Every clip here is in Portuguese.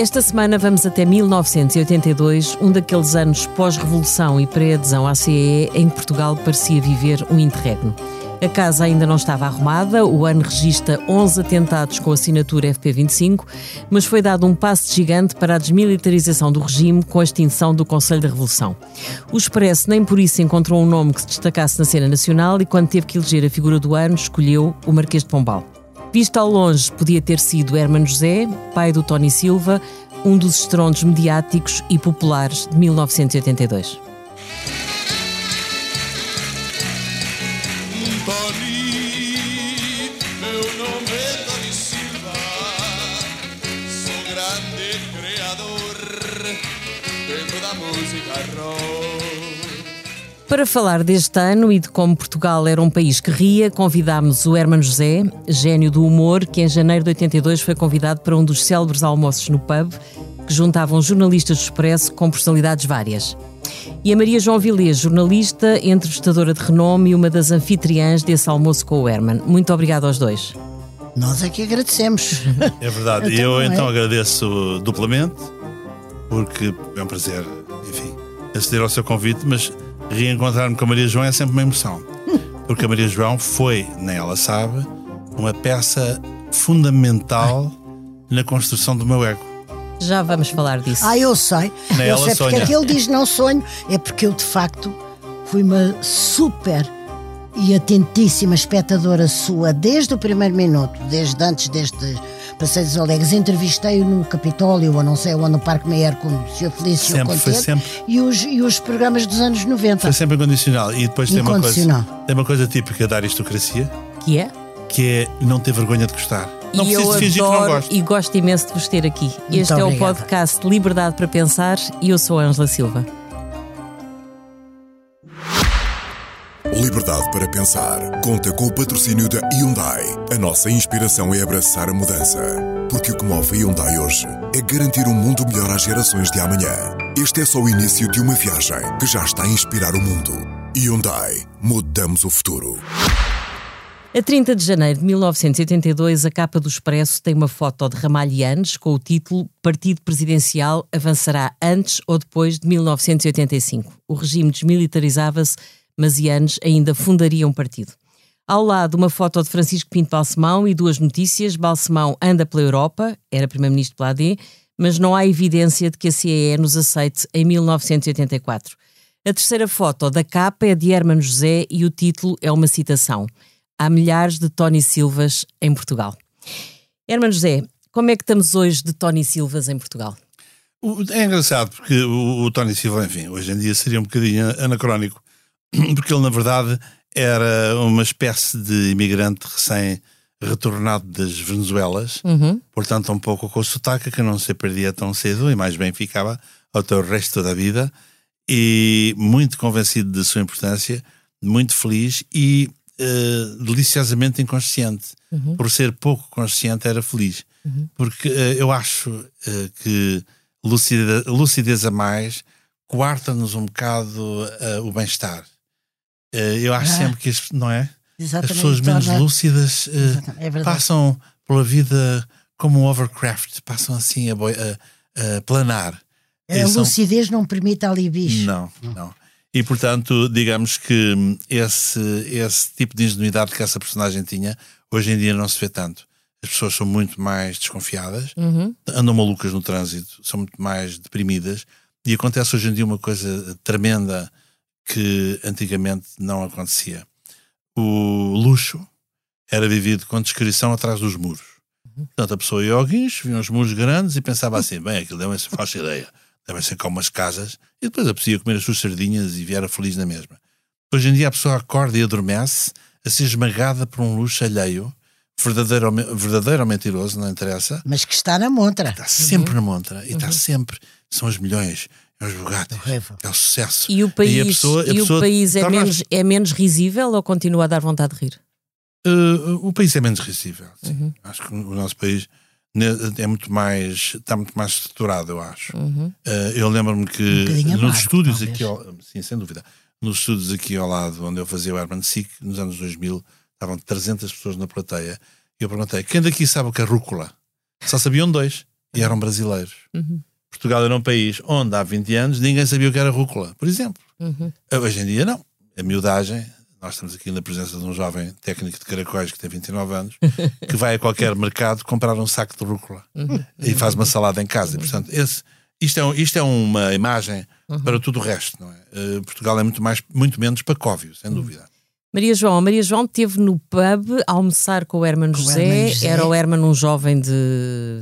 Esta semana vamos até 1982, um daqueles anos pós-revolução e pré-adesão à CEE em que Portugal parecia viver um interregno. A casa ainda não estava arrumada, o ano registra 11 atentados com assinatura FP25, mas foi dado um passo gigante para a desmilitarização do regime com a extinção do Conselho da Revolução. O Expresso nem por isso encontrou um nome que se destacasse na cena nacional e, quando teve que eleger a figura do ano, escolheu o Marquês de Pombal. Visto ao longe, podia ter sido Hermano José, pai do Tony Silva, um dos estrondos mediáticos e populares de 1982. Para falar deste ano e de como Portugal era um país que ria, convidámos o Hermano José, gênio do humor, que em janeiro de 82 foi convidado para um dos célebres almoços no pub, que juntavam jornalistas do Expresso com personalidades várias. E a Maria João Vilês, jornalista, entrevistadora de renome e uma das anfitriãs desse almoço com o Herman. Muito obrigado aos dois. Nós é que agradecemos. É verdade. Então, eu não é? então agradeço duplamente, porque é um prazer, enfim, aceder ao seu convite, mas reencontrar-me com a Maria João é sempre uma emoção. Porque a Maria João foi, nem ela sabe, uma peça fundamental na construção do meu ego. Já vamos falar disso. Ah, eu sei. Nem eu ela sei porque é que ele diz não sonho. É porque eu, de facto, fui uma super e atentíssima espectadora sua desde o primeiro minuto, desde antes deste Passeio dos Alegres. Entrevistei-o no Capitólio, ou não sei, ou no Parque Meyer, com o Sr. Felício Sempre, foi sempre. E, os, e os programas dos anos 90. Foi sempre incondicional. E depois tem uma, coisa, Incondicional. tem uma coisa típica da aristocracia, Que é? que é não ter vergonha de gostar. Não e eu preciso de fingir que não adoro gosto. e gosto imenso de vos ter aqui. este é o obrigada. podcast Liberdade para Pensar e eu sou a Ângela Silva. Liberdade para pensar. Conta com o patrocínio da Hyundai. A nossa inspiração é abraçar a mudança. Porque o que move a Hyundai hoje é garantir um mundo melhor às gerações de amanhã. Este é só o início de uma viagem que já está a inspirar o mundo. Hyundai. Mudamos o futuro. A 30 de janeiro de 1982, a capa do Expresso tem uma foto de Ramalhianes com o título Partido Presidencial avançará antes ou depois de 1985. O regime desmilitarizava-se, mas Yanes ainda fundaria um partido. Ao lado, uma foto de Francisco Pinto Balsemão e duas notícias. Balsemão anda pela Europa, era primeiro-ministro pela AD, mas não há evidência de que a CEE nos aceite em 1984. A terceira foto da capa é de Hermano José e o título é uma citação. Há milhares de Tony Silvas em Portugal. Hermano José, como é que estamos hoje de Tony Silvas em Portugal? É engraçado porque o, o Tony Silva, enfim, hoje em dia seria um bocadinho anacrónico, porque ele, na verdade, era uma espécie de imigrante recém-retornado das Venezuelas, portanto, um pouco com o sotaque que não se perdia tão cedo e mais bem ficava até o resto da vida, e muito convencido de sua importância, muito feliz e eh, deliciosamente inconsciente. Por ser pouco consciente, era feliz. Porque eh, eu acho eh, que lucidez, lucidez a mais coarta-nos um bocado o bem-estar. Eh, eu acho Ah. sempre que, as, não é? As pessoas menos lúcidas eh, é passam pela vida como um overcraft, passam assim a, boi- a- a planar. A são- lucidez não permite ali bicho. não, não. E portanto, digamos que esse, esse tipo de ingenuidade que essa personagem tinha, hoje em dia não se vê tanto. As pessoas são muito mais desconfiadas, andam malucas no trânsito, são muito mais deprimidas, e acontece hoje em dia uma coisa tremenda que antigamente não acontecia. O luxo era vivido com descrição atrás dos muros. Portanto, a pessoa ia ao guincho, via uns muros grandes e pensava assim: bem, aquilo deve ser falsa ideia, devem ser como umas casas, e depois a pessoa ia comer as suas sardinhas e viera feliz na mesma. Hoje em dia a pessoa acorda e adormece a ser esmagada por um luxo alheio, verdadeiro verdadeiro ou mentiroso, não interessa, Mas que está na montra. está sempre na montra e está sempre. São os milhões, é os bogatos, Horrível. é o sucesso. E o país, a pessoa- a e o país é, menos, é menos risível ou continua a dar vontade de rir? Uh, o país é menos risível. sim. Uhum. Acho que o nosso país é muito mais está muito mais estruturado, eu acho. Uhum. Uh, eu lembro-me Um que bocadinho nos amargo, estúdios talvez. aqui, ao, sim, sem dúvida, nos estúdios aqui ao lado onde eu fazia o Urban Sick, nos anos 2000, estavam 300 pessoas na plateia. E eu perguntei: quem daqui sabe o que é rúcula? Só sabiam dois. e eram brasileiros. Portugal era um país onde há 20 anos ninguém sabia o que era rúcula, por exemplo. Hoje em dia não. A miudagem, nós estamos aqui na presença de um jovem técnico de caracóis que tem 29 anos, que vai a qualquer mercado comprar um saco de rúcula e faz uma salada em casa. E, portanto, esse, isto, é, isto é uma imagem para tudo o resto. Não é? Eh, Portugal é muito, mais, muito menos pacóvio, sem dúvida. Maria João, a Maria João esteve no pub a almoçar com o Com o José. José. Era o Hermano um jovem de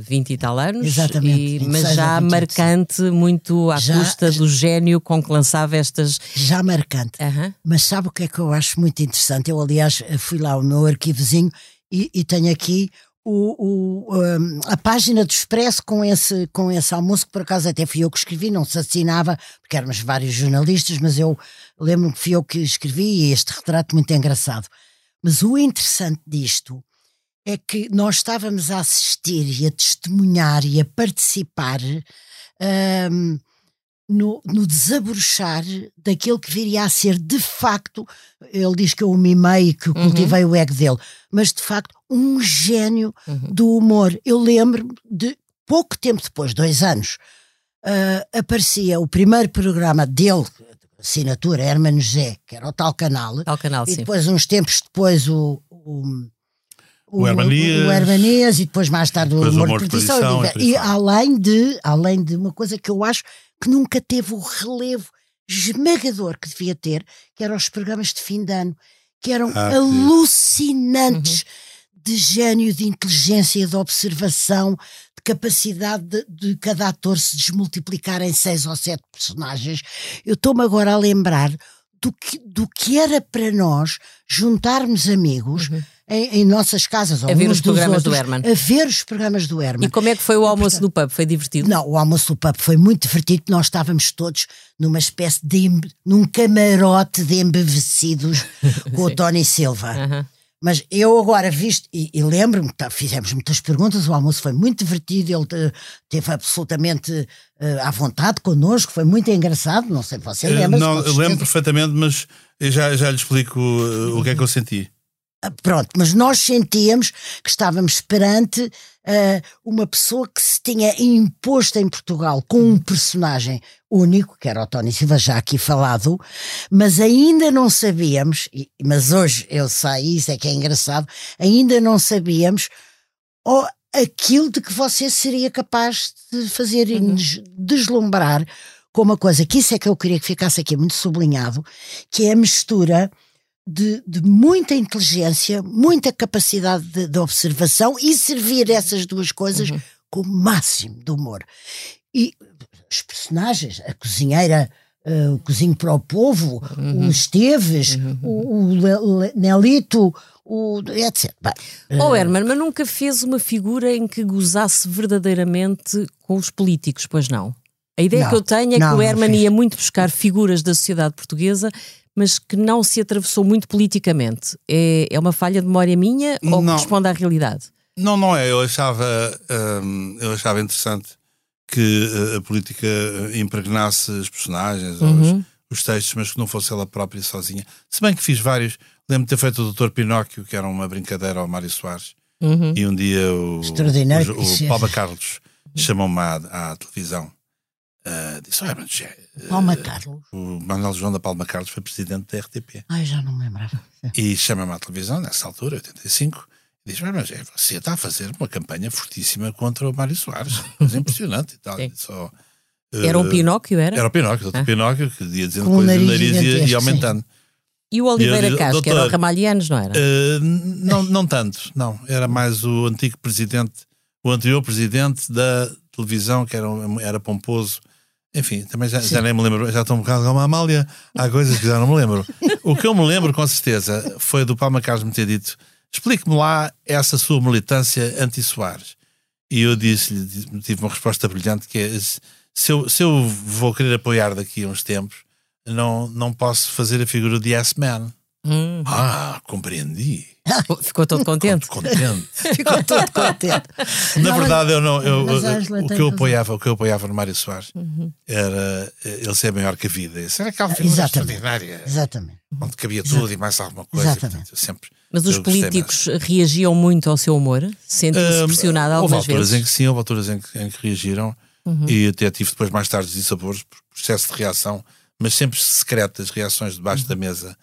20 e tal anos. Exatamente, e- 26 mas já 28, marcante, muito à Já- custa do gênio com que lançava estas. Já marcante. Aham. Mas sabe o que é que eu acho muito interessante? Eu, aliás, fui lá ao meu arquivozinho e, e tenho aqui o, o, um, a página do Expresso com esse, com esse almoço, que por acaso até fui eu que escrevi, não se assinava, porque éramos vários jornalistas, mas eu lembro-me que fui eu que escrevi e este retrato muito engraçado. Mas o interessante disto é que nós estávamos a assistir e a testemunhar e a participar hum, no, no desabrochar daquele que viria a ser de facto, ele diz que eu o mimei e que cultivei o ego dele, mas de facto um gênio do humor. Eu lembro-me de pouco tempo depois, dois anos, ah, aparecia o primeiro programa dele, assinatura Hermano José, que era o tal canal, Ao canal, e sim. depois, uns tempos depois, o. o O Hermanias. o Hermanias, e depois mais tarde o Depois o Humor de de Perdição. Perdição, e, e e além de, além de uma coisa que eu acho que nunca teve o relevo esmagador que devia ter, que eram os programas de fim de ano, que eram Ah, alucinantes de gênio, de inteligência, de observação, de capacidade de, de cada ator se desmultiplicar em seis ou sete personagens. Eu estou-me agora a lembrar do que, do que era para nós juntarmos amigos em, em nossas casas, ou Uhum. A ver os dos programas do outros, Herman. A ver os programas do Herman. E como é que foi o almoço no pub? Foi divertido? Não, o almoço do pub foi muito divertido. Nós estávamos todos numa espécie de. num camarote de embevecidos com o Tony Silva. Aham. Mas eu agora visto, e, e lembro-me, tá, fizemos muitas perguntas, o almoço foi muito divertido, ele teve absolutamente eh, à vontade connosco, foi muito engraçado, não sei se você Eh, lembra. não, eu lembro perfeitamente, mas eu já, já lhe explico uh, o que é que eu senti. Ah, Pronto, mas nós sentíamos que estávamos perante ah, uma pessoa que se tinha imposto em Portugal com um personagem único, que era o Tony Silva, já aqui falado, mas ainda não sabíamos, e- mas hoje eu sei, isso é que é engraçado, ainda não sabíamos ó, aquilo de que você seria capaz de fazer e nos deslumbrar com uma coisa que isso é que eu queria que ficasse aqui muito sublinhado, que é a mistura de, de muita inteligência, muita capacidade de, de observação e servir essas duas coisas com o máximo de humor. E os personagens, a cozinheira, eh, o cozinho para o povo, o Esteves, o, o Le- Le- Nelito, o, etc. Bem, Oh, Herman, mas nunca fez uma figura em que gozasse verdadeiramente com os políticos, pois não? A ideia Não, que eu tenho é não, que o Herman ia muito buscar figuras da sociedade portuguesa, mas que não se atravessou muito politicamente. É, é uma falha de memória minha ou Não. corresponde à realidade? Não, não é. Eu achava, hum, eu achava interessante que uh, a política uh, impregnasse os personagens, os, os textos, mas que não fosse ela própria sozinha. Se bem que fiz vários. Lembro de ter feito o Dr. Pinóquio, que era uma brincadeira ao Mário Soares. E um dia o, o, o Palma Carlos chamou-me à, à televisão. Uh, disse: Olha, mas, eh, Palma Carlos. o Manuel João da Palma Carlos foi presidente da RTP. Ai, já não me lembrava. E chama-me à televisão, nessa altura, 85, e diz: Mas, mas é, você está a fazer uma campanha fortíssima contra o Mário Soares. Coisa impressionante e tal. Sim. Só, Era um eh, Pinóquio, era? Era o Pinóquio. Ah. Pinóquio, que ia dizendo coisas no nariz nariz e ia- aumentando. E o Oliveira Castro, que era o Ramalhianos, não era? Eh, não, não tanto, não. Era mais o antigo presidente, o anterior presidente da televisão, que era, era pomposo. Enfim, também já, já nem me lembro, já estou um bocado como a Amália, há coisas que já não me lembro. O que eu me lembro, com certeza, foi do Palma Carlos me ter dito: explique-me lá essa sua militância anti-Soares. E eu disse-lhe, tive uma resposta brilhante que é: se eu, se eu vou querer apoiar daqui a uns tempos, não, não posso fazer a figura de yes man. Hum. Ah, compreendi. Ficou todo contente. Contente. Ficou todo contente. Na Não, verdade, eu não. Eu, o, que eu apoiava, o que eu apoiava no Mário Soares era eh, ele ser maior que a vida. Isso era aquela figura Exatamente. extraordinária. Exatamente. Onde cabia tudo e mais alguma coisa. Exatamente. portanto, sempre, Mas os políticos reagiam muito ao seu humor? Sentiu-se Hum, pressionado houve algumas alturas vezes? Uhum. em que sim, houve alturas em que, em que reagiram e até tive depois mais tarde dissabores por processo de reação, mas sempre secretas, reações debaixo Uhum. da mesa, eh,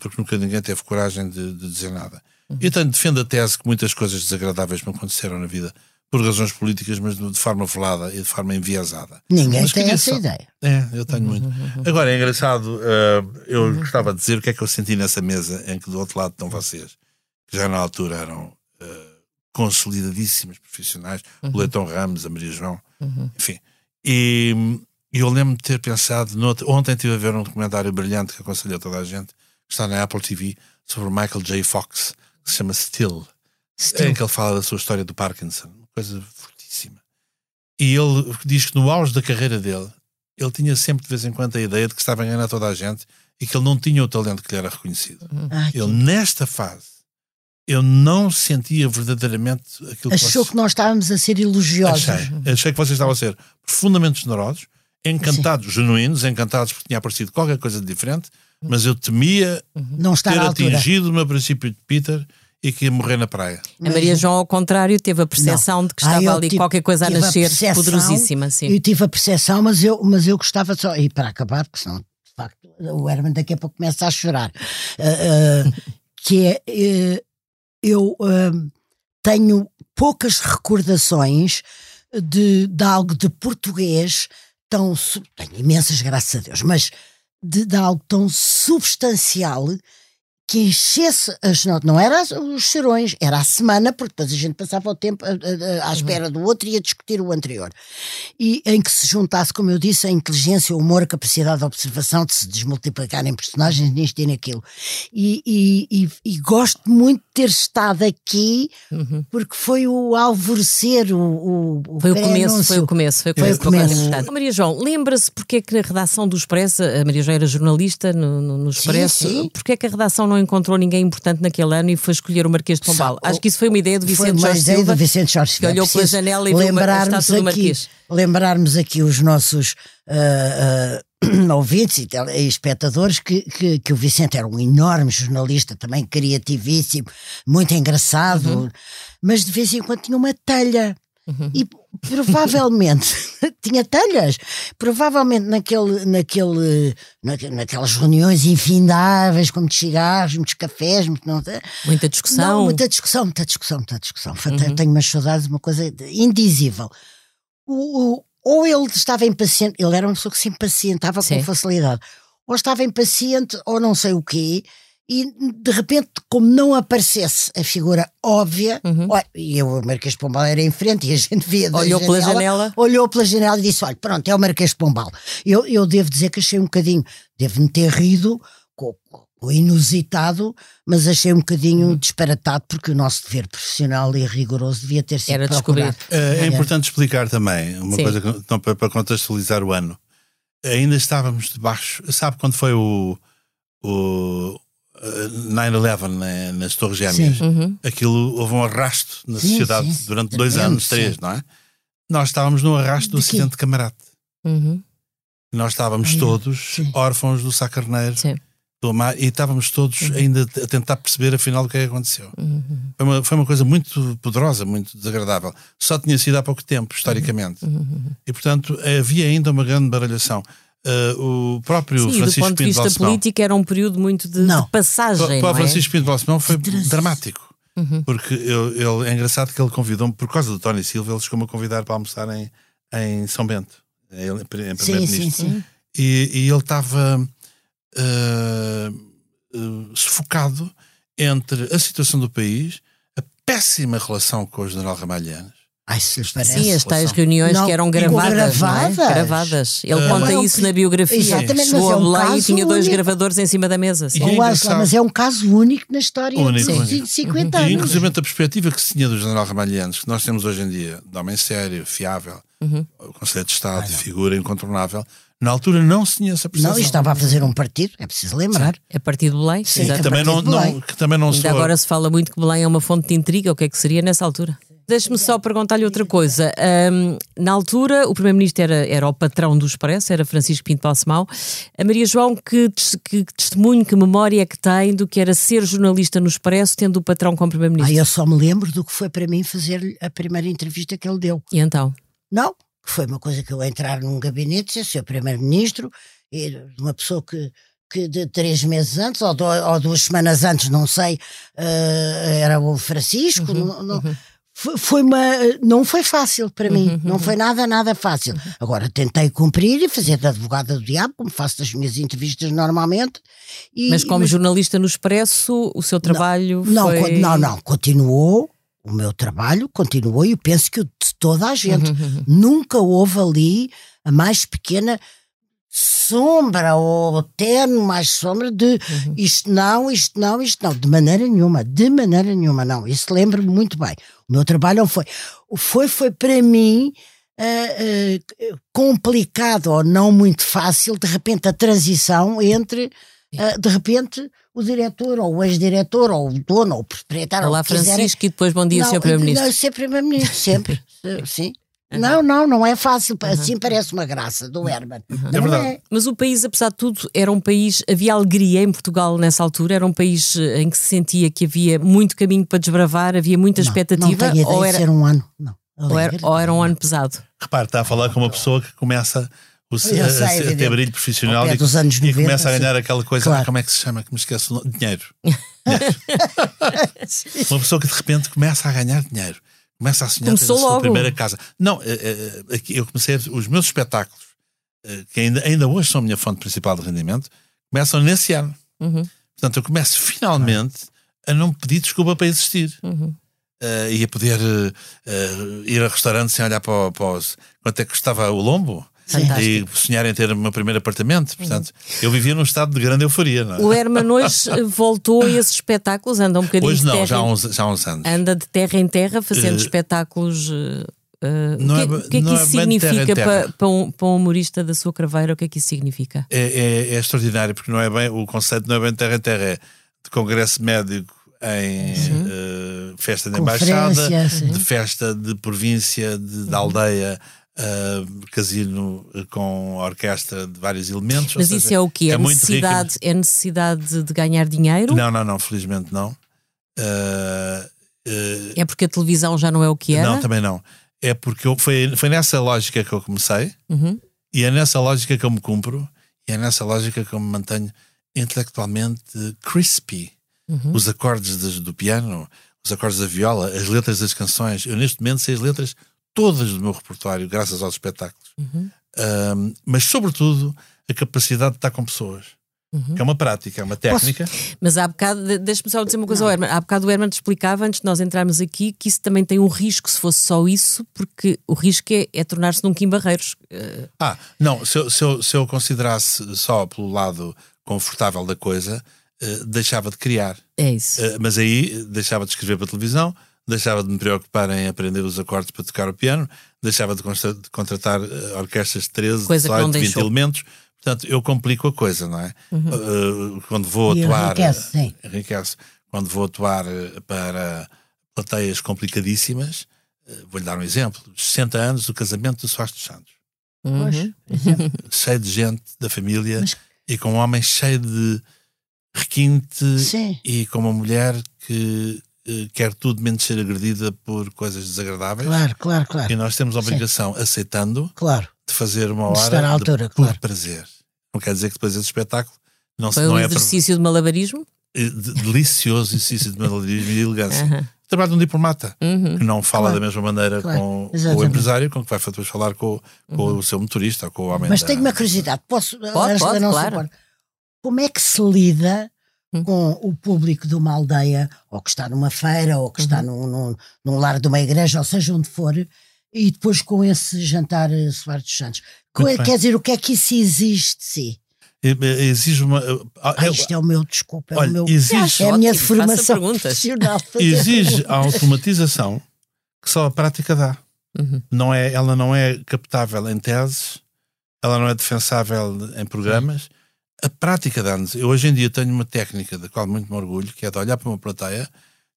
porque nunca ninguém teve coragem de, de dizer nada. Uhum. Eu tenho, defendo a tese que muitas coisas desagradáveis me aconteceram na vida por razões políticas, mas de forma velada e de forma enviesada. Ninguém Mas tem essa só- ideia. É, eu tenho muito. Agora é engraçado, eh, eu gostava de dizer o que é que eu senti nessa mesa em que do outro lado estão vocês, que já na altura eram eh, consolidadíssimos profissionais, o Leitão Ramos, a Maria João, enfim. E eu lembro de ter pensado, noutra- ontem estive a ver um documentário brilhante que aconselho a toda a gente, está na Apple TV, sobre o Michael J. Fox, que se chama Still, em que ele fala da sua história do Parkinson, uma coisa fortíssima. E ele diz que no auge da carreira dele, ele tinha sempre de vez em quando a ideia de que estava a enganar toda a gente e que ele não tinha o talento que lhe era reconhecido. Ai, Ele, nesta fase, eu não sentia verdadeiramente aquilo Achou vocês- que nós estávamos a ser elogiosos. Achei. Achei que vocês estavam a ser profundamente generosos, encantados, genuínos, encantados porque tinha aparecido qualquer coisa de diferente, mas eu temia Não está ter atingido o meu princípio de Peter e que ia morrer na praia. A Maria João, ao contrário, teve a percepção de que Ah, estava eu ali tive- qualquer coisa a nascer percepção, poderosíssima. Sim. Eu tive a percepção, mas eu, mas eu gostava só. E para acabar, porque senão, de facto, o Herman daqui a pouco começa a chorar. Ah, ah, que é. eh, eu ah, tenho poucas recordações de, de algo de português tão. Tenho imensas, graças a Deus, mas de, de algo tão substancial que enchesse as notas. Não era os cheirões, era a semana, porque depois a gente passava o tempo a- a- a- à espera do outro e a discutir o anterior. E em que se juntasse, como eu disse, a inteligência, o humor, a capacidade de observação, de se desmultiplicarem personagens nisto e naquilo. E, e, e- e gosto muito de ter estado aqui, porque foi o alvorecer, o, o, o Foi o começo, foi o começo, foi o Foi começo. o uma coisa começo. importante. Maria João, lembra-se porque é que na redação do Expresso, a Maria João era jornalista no, no, no Expresso, sim. porque é que a redação não encontrou ninguém importante naquele ano e foi escolher o Marquês de Pombal? Só- Acho que isso foi uma ideia do Foi Vicente uma Jorge ideia Silva. do Vicente Jorge que Silva. olhou É pela janela e viu uma- estátua do aqui, Marquês. Lembrarmos aqui os nossos ah, ah, ouvintes e, e espectadores que, que, que o Vicente era um enorme jornalista, também criativíssimo, muito engraçado, Uhum. mas de vez em quando tinha uma telha. E provavelmente tinha telhas. Provavelmente naquele, naquele, naque- naquelas reuniões infindáveis, com muitos cigarros, muitos cafés, muito, não, Muita discussão. não, muita discussão, muita discussão, muita discussão. Tenho- Tenho umas saudades de uma coisa indizível. O, o- ou ele estava impaciente, ele era uma pessoa que se impacientava Sim. com facilidade, ou estava impaciente, ou não sei o quê, e de repente, como não aparecesse a figura óbvia, olha, e eu, o Marquês de Pombal era em frente e a gente via da Olhou pela janela. olhou pela janela e disse: Olha, pronto, é o Marquês de Pombal. Eu, eu devo dizer que achei um bocadinho, devo-me ter rido com, o inusitado, mas achei um bocadinho Uhum. disparatado, porque o nosso dever profissional e rigoroso devia ter sido Era procurado. É, é importante explicar também uma Sim. coisa que, não, para, para contextualizar o ano. Ainda estávamos debaixo. Sabe quando foi o, o eh, 9-11 né, nas Torres Gêmeas? Sim. Uhum. Aquilo houve um arrasto na Sim, sociedade sim. durante dois anos, três, não é? Nós estávamos no arrasto do acidente de camarate. Uhum. Nós estávamos Ah, todos Sim. órfãos do Sá Carneiro Sim. do Amar, e estávamos todos Uhum. ainda a tentar perceber afinal o que é que aconteceu. Foi, uma, foi uma coisa muito poderosa, muito desagradável. Só tinha sido há pouco tempo, historicamente. Uhum. E portanto havia ainda uma grande baralhação. Uh, o próprio Sim, do Francisco ponto de Pinto vista político era um período muito de, Não. de passagem, para, o é? Francisco Pinto Balsemão foi dramático. Porque eu- ele, é engraçado que ele convidou-me, por causa do Tony Silva, ele chegou-me a convidar para almoçar em, em São Bento, em, em Sim, primeiro-ministro. sim, sim. E, e ele estava ah, ah, sufocado entre a situação do país, a péssima relação com o general Ramalhianes. Ai, se lhes parece. Sim, as tais reuniões Não, que eram e gravadas. não é? gravadas. gravadas. Ele Ah, conta é um isso na biografia. Exatamente, Chegou mas é um lá e tinha dois único. gravadores em cima da mesa. sim. E é mas é um caso único na história Único, dos único. 50 E anos. inclusive a perspectiva que se tinha do general Ramalhianes, que nós temos hoje em dia, de homem sério, fiável, Uhum. o Conselho de Estado, figura incontornável, Na altura não se tinha essa percepção. Não, e estava a fazer um partido, é preciso lembrar. A partir de Belém? Sim, a também não, Belém. não, que também não Ainda agora se fala muito que Belém é uma fonte de intriga, o que é que seria nessa altura? Deixe-me só perguntar-lhe outra coisa. Ahm, na altura, o Primeiro-Ministro era, era o patrão do Expresso, era Francisco Pinto Balsemão. A Maria João, que, que testemunho, que memória é que tem do que era ser jornalista no Expresso, tendo o patrão como Ah, Primeiro-Ministro? eu só me lembro do que foi para mim fazer a primeira entrevista que ele deu. E então? Não, que foi uma coisa que eu entrar num gabinete, ser seu primeiro-ministro, e uma pessoa que, que de três meses antes, ou, do- ou duas semanas antes, não sei, eh, era o Francisco. não, não- foi, foi uma, não foi fácil para mim, não foi nada, nada fácil. Agora tentei cumprir e fazer de advogada do diabo, como faço das minhas entrevistas normalmente. e- Mas como jornalista no Expresso, o seu trabalho não, foi... não, não, continuou. O meu trabalho continuou e eu penso que o de toda a gente. Uhum, Nunca houve ali a mais pequena sombra ou terno mais sombra de Uhum. isto não, isto não, isto não. De maneira nenhuma, de maneira nenhuma, não. Isso lembro-me muito bem. O meu trabalho não foi. O foi, foi para mim. eh, eh, complicado ou não muito fácil, de repente, a transição entre, eh, de repente, o diretor, ou o ex-diretor, ou o dono, ou o proprietário, Olá, ou o que quiserem. Francisco, e depois bom dia, Não, Sr. Primeiro-Ministro. Não, ser primeiro-ministro, sempre. Eh, Sim. Não, não, não é fácil. Assim parece uma graça do Herman. Não É verdade. é. Mas o país, apesar de tudo, era um país. Havia alegria em Portugal nessa altura? Era um país eh, em que se sentia que havia muito caminho para desbravar, havia muita Não, expectativa? Não tenho ideia ou, de era, ser um ano. Não. ou, era, ou era um ano pesado? Repare, está a falar com uma pessoa que começa o, a, sei, a- a ter brilho profissional e, dos anos e 90, começa a sim. ganhar aquela coisa, Claro. como é que se chama? Que me esqueço. Dinheiro. Dinheiro. uma pessoa que de repente começa a ganhar dinheiro, começa a sonhar ter a Começou sua primeira casa. Não, eh, eh, eu comecei a- os meus espetáculos, eh, que ainda, ainda hoje são a minha fonte principal de rendimento, começam nesse ano. Uhum. Portanto, eu começo finalmente a não pedir desculpa para existir. Uhum. Eh, e a poder eh, eh, ir a restaurantes sem olhar para, para os, quanto é que custava o lombo. E sonhar em ter o meu primeiro apartamento. Portanto, eu vivia num estado de grande euforia. Não é? O Herman hoje voltou a esses espetáculos, anda um bocadinho Hoje de não, terra, já há em- uns, já há uns anos. anda de terra em terra fazendo Eh, espetáculos. não o é que, ba- o que é que não isso é de terra significa terra. para, para, um, para um humorista da sua craveira? O que é que isso significa? É, é- é extraordinário, porque não é bem, o conceito não é bem terra em terra, é de congresso médico em eh, festa de embaixada, sim. de festa de província, de, de aldeia, eh, casino com orquestra de vários elementos. Mas seja, isso é o quê? É, rico. necessidade, é necessidade de ganhar dinheiro? Não, não, não, felizmente não. Eh, eh, É porque a televisão já não é o que era? Não, também não. É porque eu, foi, foi nessa lógica que eu comecei Uhum. e é nessa lógica que eu me cumpro e é nessa lógica que eu me mantenho intelectualmente crispy. Uhum. Os acordes do piano, os acordes da viola, as letras das canções. Eu neste momento sei as letras todas do meu repertório, graças aos espetáculos. Uhum. Ahm, mas, sobretudo, a capacidade de estar com pessoas. Uhum. Que é uma prática, é uma técnica. Mas há bocado, de- deixa-me só dizer uma coisa ao Herman. Há bocado o Herman te explicava, antes de nós entrarmos aqui, que isso também tem um risco, se fosse só isso, porque o risco é, é tornar-se num Kim Barreiros. Eh, Ah, não, se eu, se eu, se eu considerasse só pelo lado confortável da coisa, eh, deixava de criar. É isso. Eh, mas aí deixava de escrever para a televisão, deixava de me preocupar em aprender os acordes para tocar o piano, deixava de, consta- de contratar eh, orquestras de 13, Coisa que não 18, 20 deixou. elementos. Portanto, eu complico a coisa, não é? Eh, quando vou E atuar. enriquece, sim. enriquece. Quando vou atuar para plateias complicadíssimas, eh, vou-lhe dar um exemplo: os 60 anos do casamento do Soares dos Santos Uhum. cheio de gente da família Mas- e com um homem cheio de requinte Sim. e com uma mulher que quer tudo menos ser agredida por coisas desagradáveis. Claro, claro, claro. E nós temos a obrigação, aceitando, Claro. de fazer uma De hora estar à altura, de, por claro. prazer. Não quer dizer que depois esse espetáculo não, Foi não um é exercício de malabarismo? eh, de- delicioso exercício de malabarismo e elegância. Trabalho de um diplomata Uhum. que não fala Claro. da mesma maneira Claro. com, com o empresário, com que vai depois falar com, com Uhum. o seu motorista ou com o homem Mas da- tenho uma curiosidade. Posso, Pode, pode, não claro. Como é que se lida Hum. com o público de uma aldeia, ou que está numa feira, ou que Uhum. está num, num, num lar de uma igreja, ou seja onde for, e depois com esse jantar eh, Soares dos Santos? Bem. Quer dizer, o que é que isso exige de si? Eh, eh, Exige uma. ah, Ah, eu- isto é o meu, desculpa, é Olha, o meu. exige- é a minha Ótimo, formação profissional. exige a automatização que só a prática dá. Uhum. Não é, ela não é captável em teses ela não é defensável em programas. A prática dá-nos. Eu hoje em dia tenho uma técnica da qual muito me orgulho, que é de olhar para uma plateia,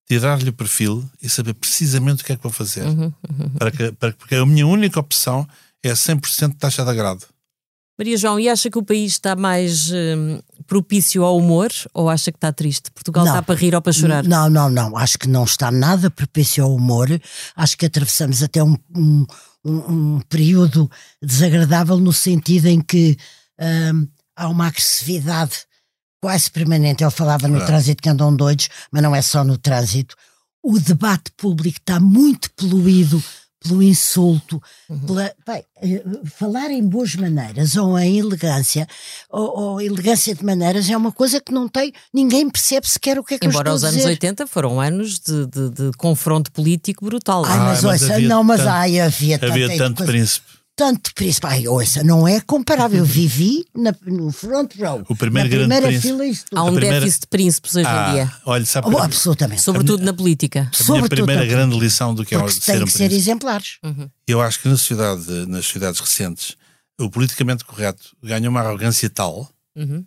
tirar-lhe o perfil e saber precisamente o que é que vou fazer. Para que, para, porque a minha única opção é 100% de taxa de agrado. Maria João, e acha que o país está mais hum, propício ao humor ou acha que está triste? Portugal Não. está para rir ou para chorar? Não, não, não. Acho que não está nada propício ao humor. Acho que atravessamos até um, um, um- um período desagradável no sentido em que hum, há uma agressividade quase permanente. Ele falava no Claro. trânsito que andam doidos, mas não é só no trânsito. O debate público está muito poluído pelo insulto, pela, bem, eh, falar em boas maneiras ou em elegância, ou, ou elegância de maneiras é uma coisa que não tem, ninguém percebe sequer o que é que Embora eu os estou a anos dizer. 80 foram anos de, de- de confronto político brutal. Ai, Ah, mas, mas ouça, havia não, mas tanto- ai, havia, Havia tanto coisa- príncipe. Tanto príncipe. Ai, ouça, não é comparável. Eu vivi na- no front row, O primeiro na grande primeira príncipe. fila isto Há um A primeira- déficit de príncipes hoje em Ah, dia, olha, sabe, Oh, a absolutamente. sobretudo na política. minha Sobretudo primeira também. grande lição do que é Porque ser um que ser exemplares. Eu acho que na sociedade, nas sociedades recentes, o politicamente correto ganha uma arrogância tal Uhum.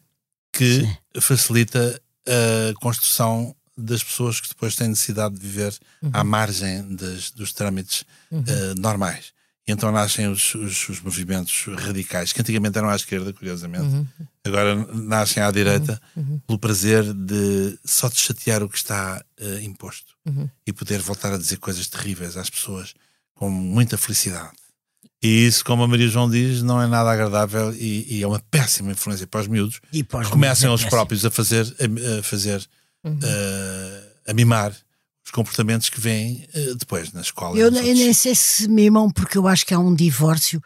que facilita a construção das pessoas que depois têm necessidade de viver à margem das- dos trâmites eh, normais. E então nascem os, os- os movimentos radicais, que antigamente eram à esquerda, curiosamente, agora nascem à direita pelo prazer de só de chatear o que está eh, imposto. E poder voltar a dizer coisas terríveis às pessoas com muita felicidade. E isso, como a Maria João diz, não é nada agradável e, e é uma péssima influência para os miúdos E para os que começam miúdos é eles péssimo. próprios a fazer, a, a fazer, eh, a mimar os comportamentos que vêm eh, depois na escola. Eu, eu nem sei se mimam, porque eu acho que há um divórcio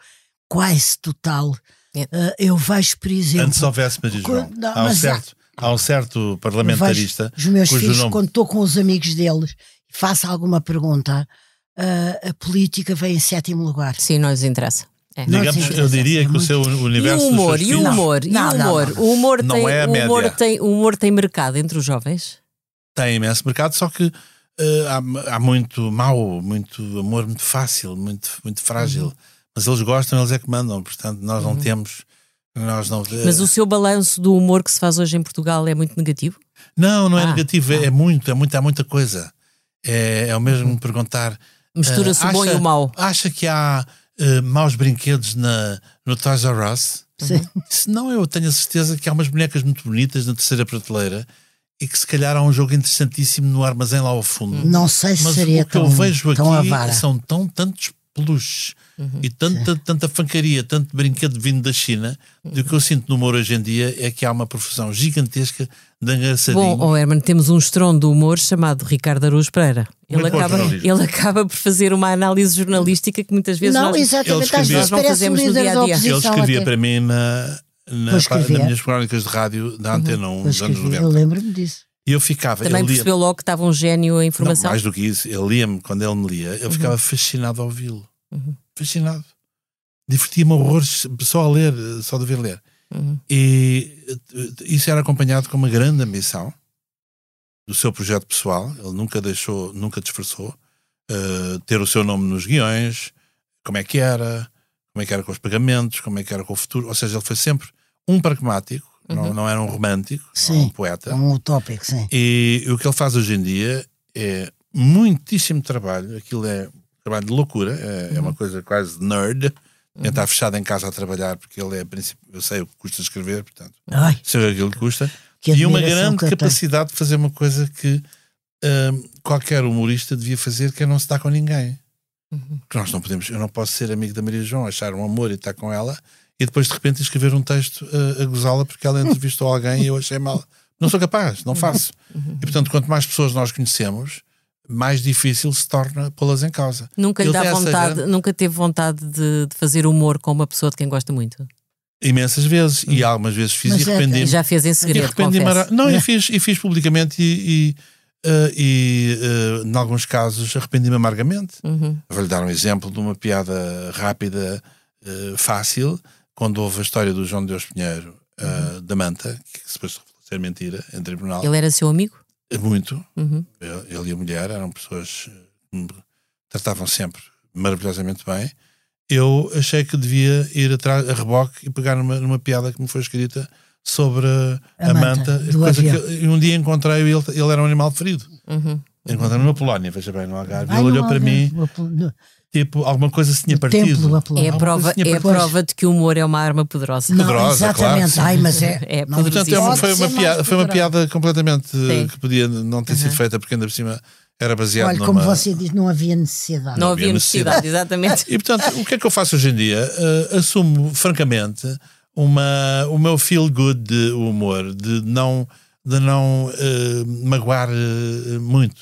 quase total. É. Ah, eu vejo, por exemplo. Antes houvesse Maria João. não, há, um mas há- certo, há um certo parlamentarista vejo os meus cujo filhos, nome quando estou com os amigos deles e faço alguma pergunta, ah, a política vem em sétimo lugar. Sim, não lhes interessa. É. Não Digamos, eu diria é que o seu E universo o dos humor, e o humor, e Não, o não, humor. não. O humor Não tem, é a o humor média. tem, o humor tem mercado entre os jovens. tem imenso mercado, só que eh, há, há muito mau, muito amor muito fácil, muito, muito frágil. Uhum. Mas eles gostam, eles é que mandam, portanto nós não temos. Nós não, eh, Mas o seu balanço do humor que se faz hoje em Portugal é muito negativo? Não, não é Ah, negativo, é, é muito, é muito, há muita coisa. É, é o mesmo perguntar. Mistura-se eh, o bom e o mau. Acha que há eh, maus brinquedos na, no Toys R Us? Sim. Se não, eu tenho a certeza que há umas bonecas muito bonitas na terceira prateleira e que se calhar há um jogo interessantíssimo no armazém lá ao fundo. Não sei se Mas seria o que eu tão, vejo tão aqui avara. são tão tantos peluches Uhum. e tanta, tanta fancaria, tanto brinquedo vindo da China, do que eu sinto no humor hoje em dia é que há uma profissão gigantesca de engraçadinho. Bom, oh Herman, temos um estrondo do humor chamado Ricardo Araújo Pereira. Ele Muito acaba, ele acaba por fazer uma análise jornalística que muitas vezes Não, nós, exatamente. Nós não fazemos no líder da dia-a-dia. Ele escrevia até. para mim na, na, nas minhas crónicas de rádio da Antena 1 Eu dos anos escrevi, eu 90. lembro-me disso. E eu ficava. também lia, percebeu logo que estava um gênio em não, informação. mais do que isso, ele lia-me quando ele me lia, eu ficava fascinado a ouvi-lo. Uhum. Fascinado. Divertia-me horrores só a ler, só de ver ler. Uhum. E eh, isso era acompanhado com uma grande ambição do seu projeto pessoal. Ele nunca deixou, nunca disfarçou eh, ter o seu nome nos guiões, como é que era, como é que era com os pagamentos, como é que era com o futuro. Ou seja, ele foi sempre um pragmático, não, não era um romântico, Sim. um poeta. É um utópico, sim. E o que ele faz hoje em dia é muitíssimo trabalho. Aquilo é trabalho de loucura, é, é uma coisa quase nerd. Quem está fechado em casa a trabalhar, porque ele é, princípio- eu sei o que custa escrever, portanto, Ai, sei aquilo que custa. que e uma grande que capacidade de fazer uma coisa que hum, qualquer humorista devia fazer, que é não se dar com ninguém. Uhum. Porque nós não podemos, eu não posso ser amigo da Maria João, achar um amor e estar com ela, e depois de repente escrever um texto uh, a gozá-la porque ela entrevistou alguém e eu achei mal. Não sou capaz, não faço. E portanto, quanto mais pessoas nós conhecemos, mais difícil se torna pô-las em causa. Nunca lhe dá vontade, grande- nunca teve vontade de, de fazer humor com uma pessoa de quem gosta muito. Imensas vezes, e algumas vezes fiz Mas e é- arrependi-me. Já fez em E segredo, arrependi-me. confesso. Não, eu fiz, e fiz publicamente e, e, eh, e, eh, em alguns casos, arrependi-me amargamente. Uhum. Vou-lhe dar um exemplo de uma piada rápida, eh, fácil, quando houve a história do João Deus Pinheiro eh, da Manta, que se depois revelou ser mentira em tribunal. Ele era seu amigo? Muito. Uhum. Ele e a mulher eram pessoas que me tratavam sempre maravilhosamente bem. eu achei que devia ir atrás a reboque e pegar numa, numa piada que me foi escrita sobre a, A manta. manta, que, e um dia encontrei ele, ele era um animal ferido. Encontrei-me na Polónia, veja bem, no Algarve. Ai, ele olhou para mim, tipo, alguma coisa se tinha no partido. É a prova, é a prova de que o humor é uma arma poderosa. Não, Poderosa, exatamente. claro. Ai, mas é. É não. Portanto, é uma- foi, uma piada, foi uma piada completamente Sim. que podia não ter sido feita, porque ainda por cima era baseado Olha, numa... como você diz, não havia necessidade. Não havia havia necessidade, exatamente. E portanto, o que é que eu faço hoje em dia? Uh, assumo, francamente, uma, o meu feel good de humor, de não, de não uh, magoar uh, muito.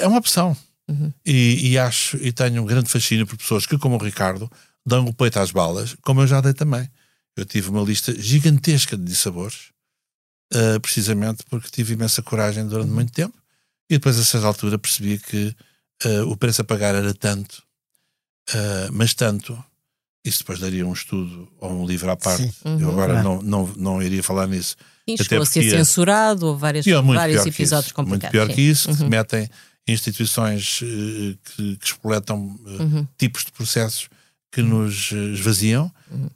É uma opção. E, e acho, e tenho um grande fascínio por pessoas que, como o Ricardo, dão o peito às balas, como eu já dei também. Eu tive uma lista gigantesca de dissabores, uh, precisamente porque tive imensa coragem durante muito tempo, e depois, a certa altura, percebi que uh, o preço a pagar era tanto Uh, mas tanto, isso depois daria um estudo ou um livro à parte. Uhum. Eu agora Claro. não, não, não iria falar nisso. Sim, Até chegou a ser é- censurado, houve várias, é vários pior que episódios isso. complicados. Muito pior sim. que isso, que Uhum. metem instituições eh, que, que espoletam eh, Uhum. tipos de processos que nos eh, esvaziam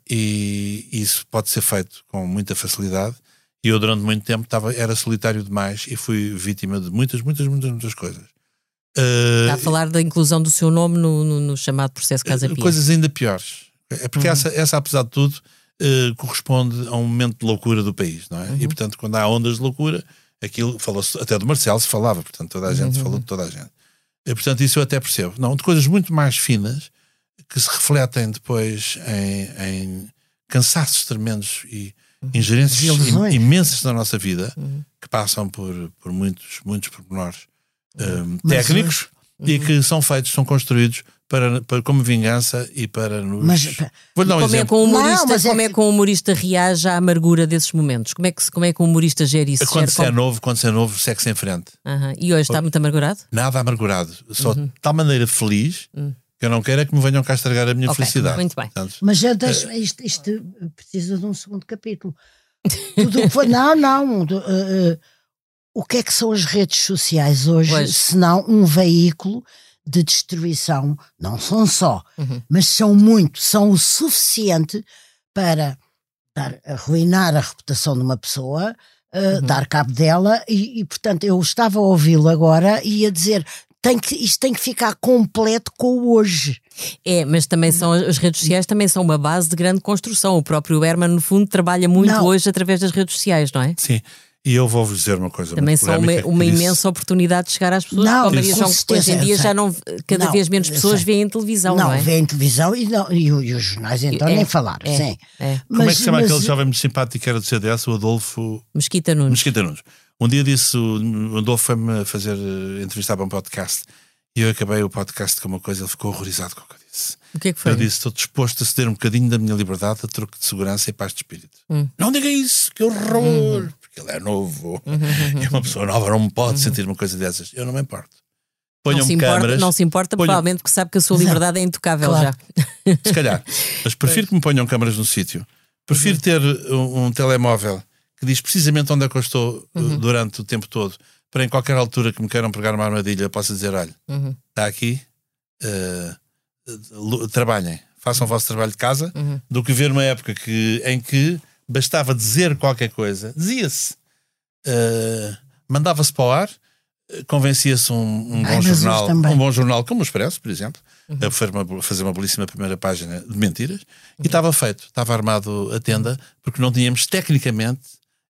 e isso pode ser feito com muita facilidade. E eu, durante muito tempo, estava, era solitário demais e fui vítima de muitas, muitas, muitas, muitas coisas. Eh, Está a falar da inclusão do seu nome no, no- no chamado processo Casa Pia. coisas ainda piores. É porque essa, essa, apesar de tudo, eh, corresponde a um momento de loucura do país, não é? E portanto, quando há ondas de loucura, aquilo falou-se, até do Marcelo se falava, portanto, toda a gente falou de toda a gente. E, portanto, isso eu até percebo. Não, de coisas muito mais finas que se refletem depois em, em cansaços tremendos e ingerências Desilusões. im- imensas da nossa vida que passam por, por muitos, muitos pormenores um, Mas técnicos e que são feitos, são construídos para, para, como vingança e para nos. Mas, Vou-lhe dar um como, é que um humorista, Não, mas é como é que- que um humorista reage à amargura desses momentos? Como é que, se- como é que um humorista gera isso? Quando se é como- novo, quando se é novo, segue-se em frente. Aham. E hoje está muito amargurado? Nada amargurado. Só de tal maneira feliz que eu não quero é que me venham cá estragar a minha Ok, felicidade. muito bem. Portanto, mas já deixa, isto, isto precisa de um segundo capítulo. Tudo o não, não. eh, eh, o que é que são as redes sociais hoje, Pois. se não um veículo de destruição? Não são só, Uhum. mas são muito, são o suficiente para dar, arruinar a reputação de uma pessoa, eh, Uhum. dar cabo dela, e, e, portanto eu estava a ouvi-lo agora e a dizer. Tem que, isto tem que ficar completo com o hoje. É, mas também são as redes sociais também são uma base de grande construção. O próprio Herman, no fundo, trabalha muito Não. hoje através das redes sociais, não é? sim. E eu vou-vos dizer uma coisa. Também são uma, uma disse- imensa oportunidade de chegar às pessoas. Não, como a Maria João, hoje em dia já não, cada Não, vez menos pessoas veem televisão, não, não, é? vêem televisão e, não, e, e os jornais então É, nem falar. é, sim. é. Como é que se chama mas- aquele jovem muito simpático que era do CDS, o Adolfo Mesquita Nunes. Mesquita Nunes? Um dia disse, o Adolfo foi-me fazer eh, entrevistar para um podcast e eu acabei o podcast com uma coisa, ele ficou horrorizado com o que eu disse. O que é que foi? Eu disse: estou disposto a ceder um bocadinho da minha liberdade a troco de segurança e paz de espírito. Hum. Não diga isso, que horror! Porque ele é novo Uhum, e uma pessoa nova não pode sentir uma coisa dessas. Eu não me importo. não, se Ponham-me importa, câmaras, não se importa, ponham- provavelmente porque sabe que a sua liberdade é intocável Claro. já. se calhar. Mas prefiro que me ponham câmaras no sítio. Prefiro ter um, um telemóvel que diz precisamente onde é que eu estou uh, durante o tempo todo, para em qualquer altura que me queiram pregar uma armadilha, possa dizer: olha, Uhum. está aqui, uh, uh, trabalhem, façam o vosso trabalho de casa, Uhum. do que ver uma época que, em que bastava dizer qualquer coisa, dizia-se, uh, mandava-se para o ar, uh, convencia-se um, um bom jornal, um bom jornal como o Expresso, por exemplo, Uhum. a fazer uma, fazer uma belíssima primeira página de mentiras, e estava feito, estava armado a tenda, porque não tínhamos tecnicamente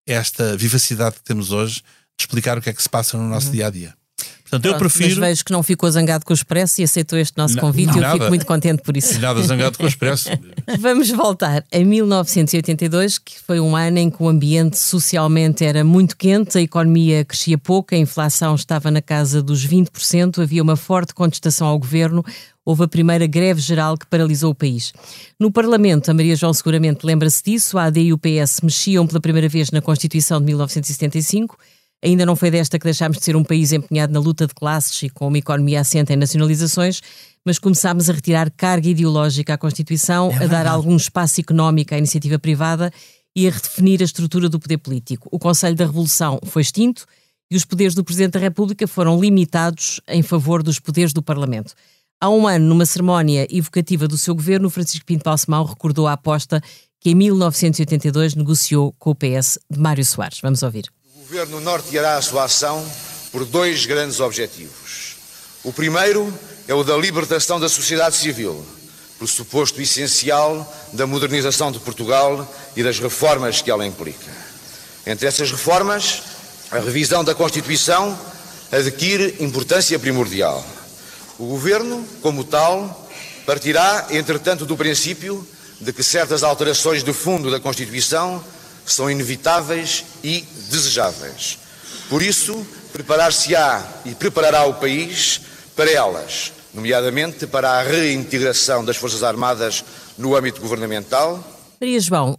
esta vivacidade que temos hoje de explicar o que é que se passa no nosso dia a dia. Portanto, eu. Pronto, prefiro. Mas vejo que não ficou zangado com o Expresso e aceitou este nosso convite não, e eu nada. fico muito contente por isso. Nada zangado com o Expresso. Vamos voltar a 1982, que foi um ano em que o ambiente socialmente era muito quente, a economia crescia pouco, a inflação estava na casa dos 20%, havia uma forte contestação ao governo, houve a primeira greve geral que paralisou o país. No Parlamento, a Maria João seguramente lembra-se disso, a AD e o PS mexiam pela primeira vez na Constituição de 1975. Ainda não foi desta que deixámos de ser um país empenhado na luta de classes e com uma economia assente em nacionalizações, mas começámos a retirar carga ideológica à Constituição, a dar algum espaço económico à iniciativa privada e a redefinir a estrutura do poder político. O Conselho da Revolução foi extinto e os poderes do Presidente da República foram limitados em favor dos poderes do Parlamento. Há um ano, numa cerimónia evocativa do seu governo, Francisco Pinto Balsemão recordou a aposta que em 1982 negociou com o PS de Mário Soares. Vamos ouvir. O governo norteará a sua ação por dois grandes objetivos. O primeiro é o da libertação da sociedade civil, pressuposto essencial da modernização de Portugal e das reformas que ela implica. Entre essas reformas, a revisão da Constituição adquire importância primordial. O Governo, como tal, partirá, entretanto, do princípio de que certas alterações de fundo da Constituição são inevitáveis e desejáveis. Por isso, preparar-se-á e preparará o país para elas, nomeadamente para a reintegração das Forças Armadas no âmbito governamental. Maria João,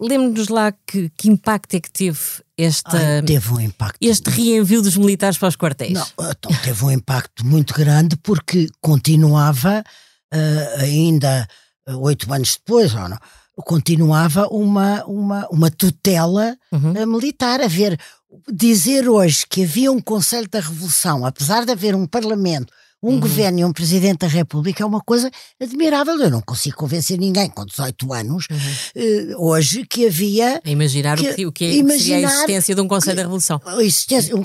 lembre-nos lá que, que, impacto é que teve esta, Ai, teve um impacto. este reenvio dos militares para os quartéis. Não, então, teve um impacto muito grande porque continuava uh, ainda oito anos depois, ou não, continuava uma, uma, uma tutela uhum. militar. A ver, dizer hoje que havia um Conselho da Revolução, apesar de haver um Parlamento um uhum. governo e um presidente da República é uma coisa admirável. Eu não consigo convencer ninguém com 18 anos uhum. uh, hoje que havia. A imaginar que, o que, o que, é, imaginar a existência de um Conselho que, da Revolução. A existência, um, uhum.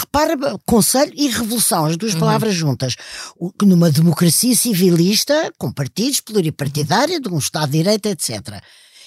Repara, Conselho e Revolução, as duas uhum. palavras juntas. O, numa democracia civilista, com partidos, pluripartidária, de um Estado de Direito, etc.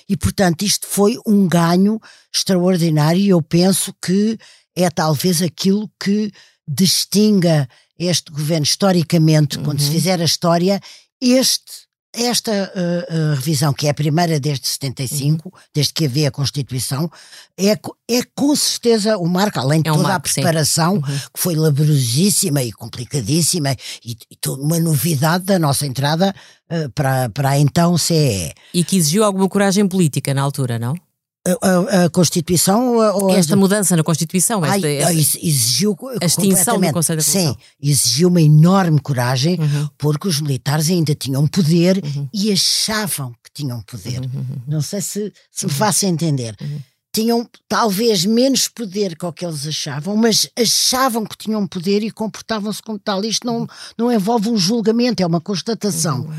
E, portanto, isto foi um ganho extraordinário e eu penso que é talvez aquilo que distinga este governo, historicamente, uhum. quando se uhum. fizer a história, este esta uh, uh, revisão, que é a primeira desde 75, uhum. desde que havia a Constituição, é, é com certeza o marco, além de é um toda marco, a preparação, uhum. que foi laboriosíssima e complicadíssima, e, e toda uma novidade da nossa entrada uh, para, para então CEE. E que exigiu alguma coragem política na altura, não? A, a, Constituição ou esta mudança na Constituição esta, ai, esta, exigiu a extinção do Conselho da Sim, exigiu uma enorme coragem uhum. porque os militares ainda tinham poder uhum. e achavam que tinham poder. Uhum. uhum, uhum. Não sei se, se me faço entender. Uhum. Tinham talvez menos poder que o que eles achavam, mas achavam que tinham poder e comportavam-se como tal. Isto não, não envolve um julgamento, é uma constatação.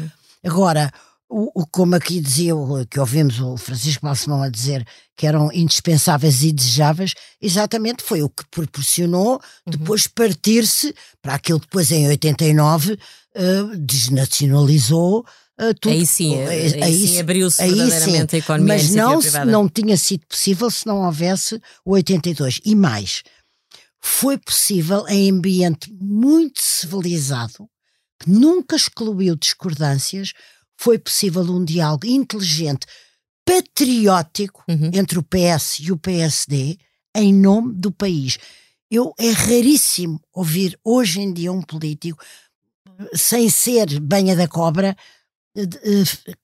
Agora, o, o, como aqui dizia, o, que ouvimos o Francisco Balsemão a dizer que eram indispensáveis e desejáveis, exatamente foi o que proporcionou uhum. depois partir-se para aquilo que depois em 89 uh, desnacionalizou Uh, tudo. Aí sim, aí, aí sim abriu-se verdadeiramente sim, a economia Mas não, privada. não tinha sido possível se não houvesse o 82. E mais, foi possível em ambiente muito civilizado, que nunca excluiu discordâncias, foi possível um diálogo inteligente, patriótico uhum. entre o PS e o PSD em nome do país. Eu, é raríssimo ouvir hoje em dia um político, sem ser banha da cobra,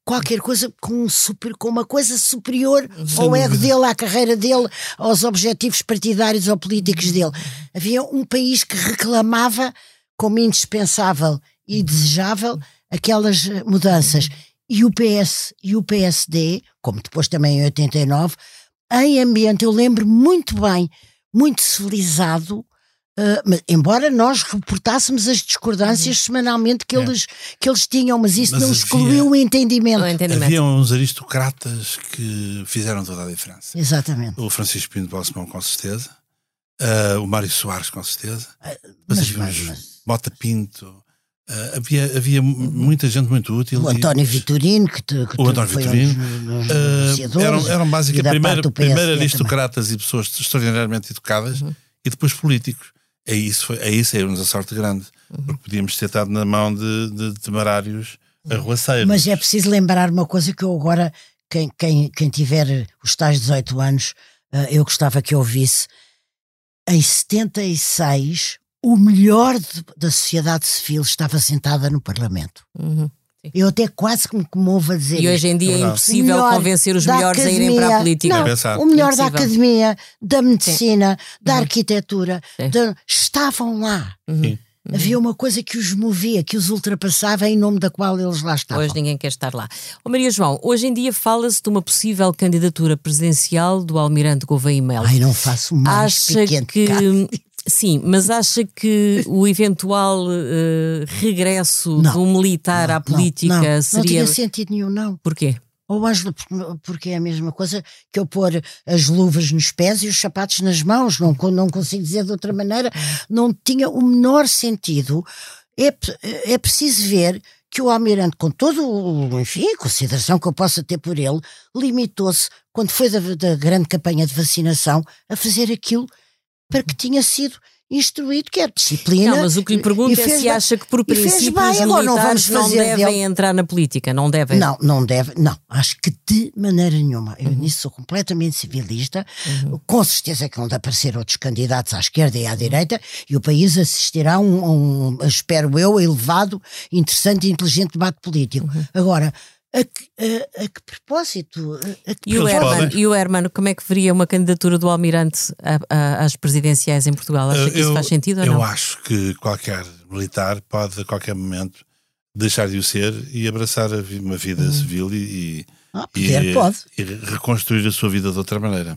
qualquer coisa com, super, com uma coisa superior Sem ao ego dele, à carreira dele, aos objetivos partidários ou políticos uhum. dele. Havia um país que reclamava como indispensável e desejável aquelas eh, mudanças. E o PS e o PSD, como depois também em 89, em ambiente, eu lembro muito bem, muito civilizado, Uh, mas, embora nós reportássemos as discordâncias uhum. semanalmente que, é. eles, que eles tinham, mas isso mas não excluiu o entendimento. o entendimento. Havia uns aristocratas que fizeram toda a diferença. Exatamente. O Francisco Pinto Balsemão, com certeza. Uh, o Mário Soares, com certeza. Uh, mas, mas, mas, Mota Pinto. Uh, havia, havia muita gente muito útil. O António e, Vitorino, que, te, que o António Vitorino, uh, eram, eram basicamente primeiro, primeiro aristocratas também. e pessoas extraordinariamente educadas uhum. e depois políticos. Aí isso, foi, aí saiu-nos a sorte grande, uhum. porque podíamos ter estado na mão de, de temerários arruaceiros. Mas é preciso lembrar uma coisa que eu agora, quem, quem, quem tiver os tais 18 anos, uh, eu gostava que ouvisse. Em 76, o melhor de, da sociedade civil estava sentada no Parlamento. Uhum. Eu até quase que me comovo a dizer. E hoje em dia é, é impossível convencer os melhores academia, a irem para a política. Não, o melhor da academia, da medicina, Sim. da uhum. arquitetura, de, estavam lá. Uhum. uhum. Havia uma coisa que os movia, que os ultrapassava em nome da qual eles lá estavam. Hoje ninguém quer estar lá. Oh, Maria João, hoje em dia fala-se de uma possível candidatura presidencial do Almirante Gouveia Melo. Ai, não faço mais Acha que Sim, mas acha que o eventual uh, regresso Não. do militar à política não, não, seria. Não tinha sentido nenhum, não. Porquê? Ou Ângela, porque é a mesma coisa que eu pôr as luvas nos pés e os sapatos nas mãos, não, não consigo dizer de outra maneira, não tinha o menor sentido. É, é preciso ver que o Almirante, com todo o, enfim, consideração que eu possa ter por ele, limitou-se, quando foi da, da grande campanha de vacinação, a fazer aquilo para que tinha sido instruído, que é disciplina. Não, mas o que lhe pergunto é se bem, acha que por princípio bem, os militares não, não devem dele. entrar na política, não devem? Não, não deve, não, acho que de maneira nenhuma. Eu uhum. nisso sou completamente civilista, uhum. com certeza que vão aparecer outros candidatos à esquerda e à direita, e o país assistirá a um, um, espero eu, elevado, interessante e inteligente debate político. Uhum. Agora, a que, a, a que propósito? A que e, o Herman, e o Herman, como é que veria uma candidatura do Almirante a, a, às presidenciais em Portugal? Acha que isso faz sentido ou eu não? Eu acho que qualquer militar pode a qualquer momento deixar de o ser e abraçar uma vida hum. civil e, ah, e, pode. e reconstruir a sua vida de outra maneira.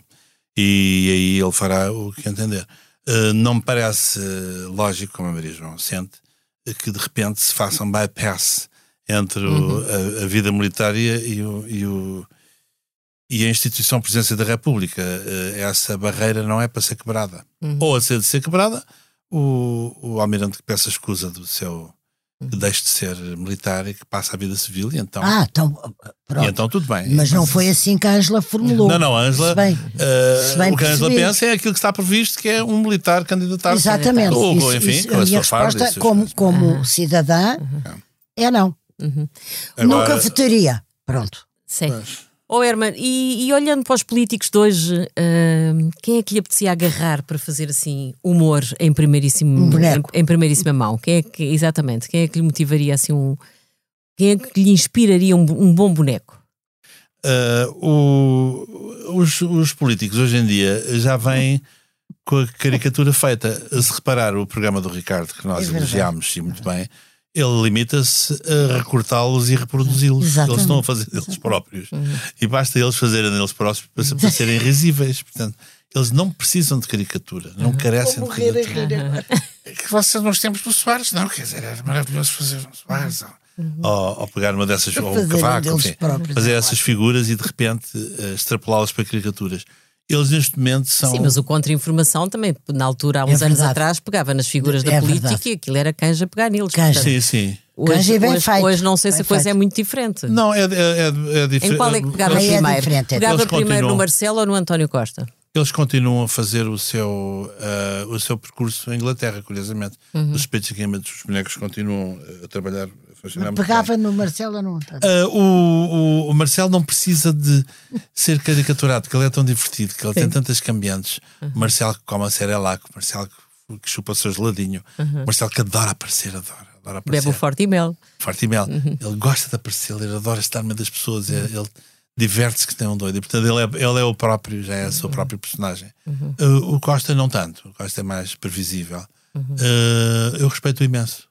E aí ele fará o que entender. Uh, não me parece lógico, como a Maria João sente, que de repente se faça um bypass entre uhum. o, a, a, vida militar e, o, e, o, e a instituição Presidência da República. Eh, essa barreira não é para ser quebrada. Uhum. Ou a ser de ser quebrada, o, o almirante que peça escusa do seu que deixe de ser militar e que passa a vida civil e então ah então pronto e então tudo bem mas não foi assim que a Ângela formulou não não a Ângela uh, o que a Ângela pensa é aquilo que está previsto que é um militar candidatar exatamente ou, isso, enfim isso, com a, a minha resposta farda, como, como uhum. cidadã uhum. é não Uhum. Nunca votaria. Pronto. Sim. Oh, Herman, e, e, olhando para os políticos de hoje, uh, quem é que lhe apetecia agarrar para fazer assim humor em primeiríssimo um em, em, primeiríssima mão? Quem é que, exatamente, quem é que lhe motivaria assim um. Quem é que lhe inspiraria um, um bom boneco? Uh, o, os, os, políticos hoje em dia já vêm com a caricatura feita. Se reparar o programa do Ricardo, que nós é elogiámos, sim, muito bem ele limita-se a recortá-los e reproduzi-los. Eles estão a fazer deles próprios. Uhum. E basta eles fazerem deles próprios para, para serem risíveis. Portanto, eles não precisam de caricatura, não uhum. carecem de caricatura. É que vocês nos tempos do Soares, não, quer dizer, era maravilhoso fazer um Soares. Uhum. Ou, ou, pegar uma dessas, ou um cavaco, enfim, fazer essas figuras e de repente uh, extrapolá-las para caricaturas. Eles neste momento são. Sim, mas o contra-informação também, na altura, há uns é anos atrás, pegava nas figuras da é política verdade. e aquilo era canja pegar neles. Canja. Sim, sim. Hoje, bem hoje, feito. hoje não sei bem se a coisa feito. é muito diferente. Não, é, é, é, é diferente. Em qual é que pegava é primeiro? diferente, é. Pegava Eles primeiro continuam- no Marcelo ou no António Costa? Eles continuam a fazer o seu, uh, o seu percurso em Inglaterra, curiosamente. Uhum. Os Spitz e os bonecos continuam a trabalhar, a muito Pegava bem. no Marcelo ou não? Uh, o, o, o Marcelo não precisa de ser caricaturado, porque ele é tão divertido, que ele tem tantas cambiantes. Uhum. O Marcelo que come a Cerelac, o Marcelo que, que chupa o seu geladinho, o Marcelo que adora aparecer, adora, adora aparecer. Bebe o forte e mel. Forte e mel. Ele gosta de aparecer, ele adora estar no meio das pessoas, é- ele diverte-se que tem um doido. E, portanto, ele é, ele é o próprio, já é o seu próprio personagem. Uh, o Costa não tanto, o Costa é mais previsível. Uh, eu respeito imenso.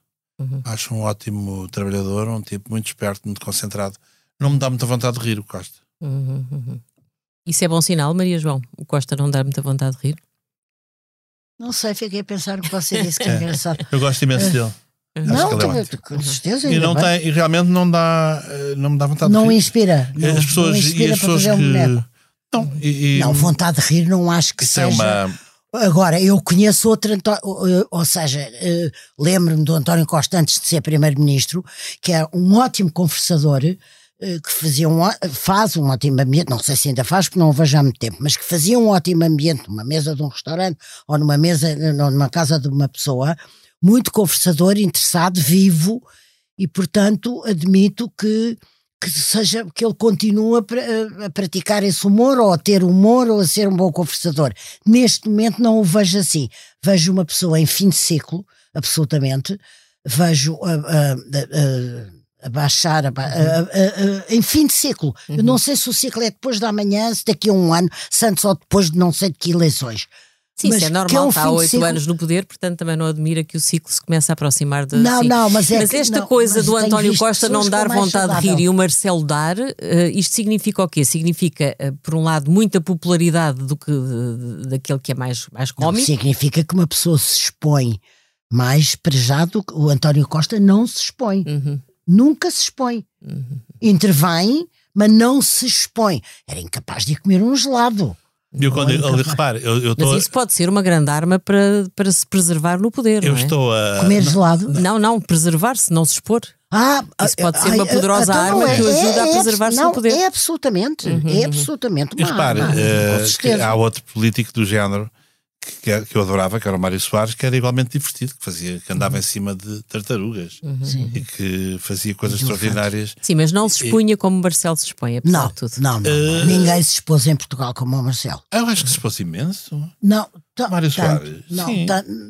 Acho um ótimo trabalhador, um tipo muito esperto, muito concentrado. Não me dá muita vontade de rir o Costa. Uhum, uhum. Isso é bom sinal, Maria João? O Costa não dá muita vontade de rir? Não sei, fiquei a pensar o que você disse que é engraçado. Eu gosto imenso dele. Acho Não, é com certeza. E, não tem, e realmente não dá, eh, não me dá vontade Não de rir. inspira. Não, as pessoas, não e inspira as para pessoas fazer que. um boneco. Não, e, e- Não, vontade de rir não acho que isso é seja. uma. Agora, eu conheço outro, ou- seja, eh, lembro-me do António Costa antes de ser Primeiro-Ministro, que é um ótimo conversador, eh, que fazia um, faz um ótimo ambiente, não sei se ainda faz porque não o vejo há muito tempo, mas que fazia um ótimo ambiente numa mesa de um restaurante ou numa mesa, eh, numa casa de uma pessoa, muito conversador, interessado, vivo, e portanto admito que que seja que ele continue a, a praticar esse humor ou a ter humor ou a ser um bom conversador. Neste momento não o vejo assim. Vejo uma pessoa em fim de ciclo, absolutamente. Vejo a, a- a- baixar, em fim de ciclo. Eu não sei se o ciclo é depois da manhã, se daqui a um ano, se antes ou depois de não sei de que eleições. Sim, mas isso é que normal, um está há oito anos no poder, portanto também não admira que o ciclo se comece a aproximar de. Não, sim. não, mas é que- esta não, coisa mas do António Costa não dar vontade de rir saudável. e o Marcelo dar, eh, isto significa o quê? Significa, eh, por um lado, muita popularidade do que eh, daquele que é mais, mais cómico. significa que uma pessoa se expõe mais para já do que o António Costa não se expõe. Uhum. Nunca se expõe. Intervém, mas não se expõe. Era incapaz de ir comer um gelado. Eu, quando, é eu, incapaz. repare, eu, eu, Mas tô, isso pode ser uma grande arma para, para se preservar no poder. eu não é? estou a. Comer gelado. Não, não, preservar-se, não se expor. Ah, Isso pode ser ai, uma poderosa então arma que o ajuda a é preservar-se abs- no poder. Uhum, é absolutamente, é absolutamente E uma repare, arma, com que certeza. há outro político do género que, que, é- que eu adorava, que era o Mário Soares, que era igualmente divertido, que fazia, que andava em cima de tartarugas Sim. e que fazia coisas extraordinárias. Sim, mas não se expunha como Marcelo se expõe, apesar Não, de tudo. não, não, não. Ninguém se expôs em Portugal como o Marcelo. Ah, Eu acho que se expôs imenso. Não, Mário Soares, Não, sim.